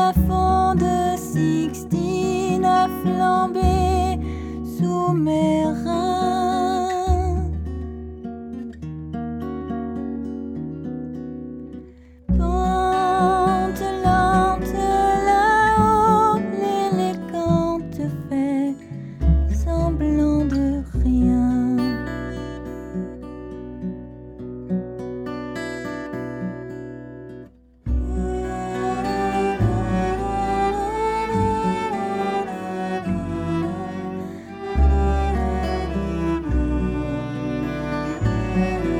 plafond de Sixtine a flambé Amen.